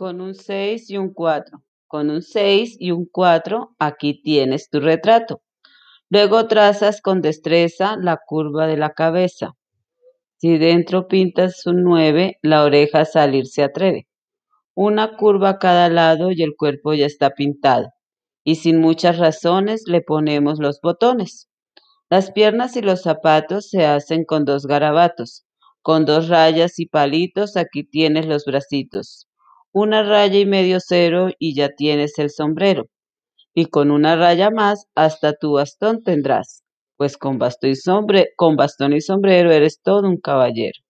con un 6 y un 4. Con un 6 y un 4, aquí tienes tu retrato. Luego trazas con destreza la curva de la cabeza. Si dentro pintas un 9, la oreja a salir se atreve. Una curva a cada lado y el cuerpo ya está pintado. Y sin muchas razones le ponemos los botones. Las piernas y los zapatos se hacen con dos garabatos. Con dos rayas y palitos aquí tienes los bracitos. Una raya y medio cero y ya tienes el sombrero. Y con una raya más hasta tu bastón tendrás. Pues con bastón y, sombre con bastón y sombrero eres todo un caballero.